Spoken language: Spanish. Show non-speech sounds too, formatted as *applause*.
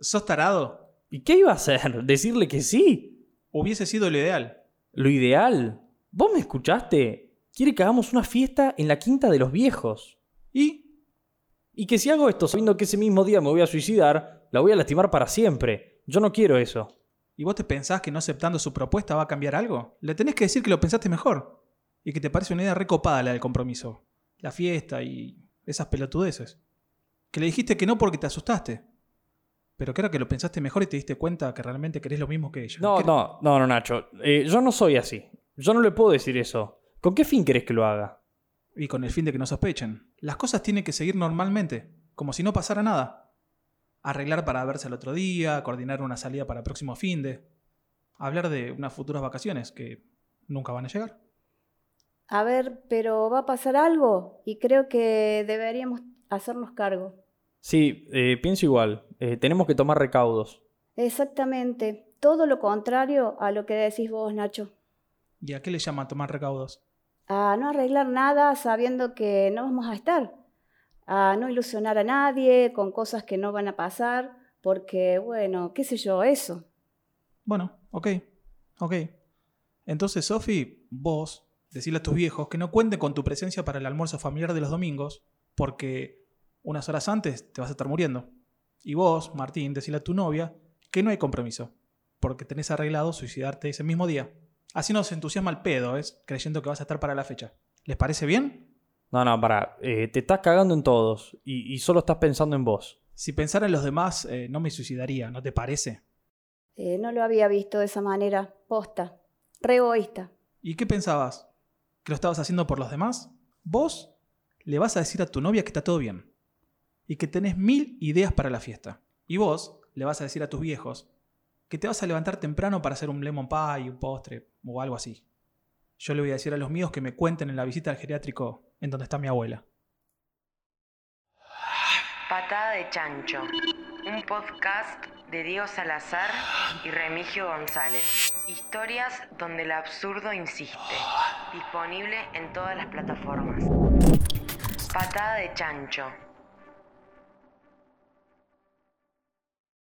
¿Sos tarado? ¿Y qué iba a hacer? *laughs* ¿Decirle que sí? Hubiese sido lo ideal. Lo ideal. ¿Vos me escuchaste? Quiere que hagamos una fiesta en la quinta de los viejos. ¿Y? Y que si hago esto sabiendo que ese mismo día me voy a suicidar, la voy a lastimar para siempre. Yo no quiero eso. ¿Y vos te pensás que no aceptando su propuesta va a cambiar algo? Le tenés que decir que lo pensaste mejor. Y que te parece una idea recopada la del compromiso. La fiesta y esas pelotudeces. Que le dijiste que no porque te asustaste. Pero era que lo pensaste mejor y te diste cuenta que realmente querés lo mismo que ella. No, ¿Qué- no, no, no, Nacho. Eh, yo no soy así. Yo no le puedo decir eso. ¿Con qué fin querés que lo haga? Y con el fin de que no sospechen. Las cosas tienen que seguir normalmente, como si no pasara nada. Arreglar para verse al otro día, coordinar una salida para el próximo fin de. Hablar de unas futuras vacaciones que nunca van a llegar. A ver, pero va a pasar algo y creo que deberíamos hacernos cargo. Sí, eh, pienso igual. Eh, tenemos que tomar recaudos. Exactamente, todo lo contrario a lo que decís vos, Nacho. ¿Y a qué le llama tomar recaudos? A no arreglar nada sabiendo que no vamos a estar. A no ilusionar a nadie con cosas que no van a pasar, porque, bueno, qué sé yo, eso. Bueno, ok, ok. Entonces, Sofi, vos, decirle a tus viejos que no cuenten con tu presencia para el almuerzo familiar de los domingos, porque unas horas antes te vas a estar muriendo. Y vos, Martín, decirle a tu novia que no hay compromiso, porque tenés arreglado suicidarte ese mismo día. Así no se entusiasma el pedo, ¿ves? Creyendo que vas a estar para la fecha. ¿Les parece bien? No, no, para. te estás cagando en todos y, y solo estás pensando en vos. Si pensara en los demás, eh, no me suicidaría, ¿no te parece? Eh, no lo había visto de esa manera, posta, re egoísta. ¿Y qué pensabas? ¿Que lo estabas haciendo por los demás? Vos le vas a decir a tu novia que está todo bien y que tenés mil ideas para la fiesta. Y vos le vas a decir a tus viejos que te vas a levantar temprano para hacer un lemon pie, un postre o algo así. Yo le voy a decir a los míos que me cuenten en la visita al geriátrico en donde está mi abuela. Patada de Chancho, un podcast de Diego Salazar y Remigio González. Historias donde el absurdo insiste. Disponible en todas las plataformas. Patada de Chancho.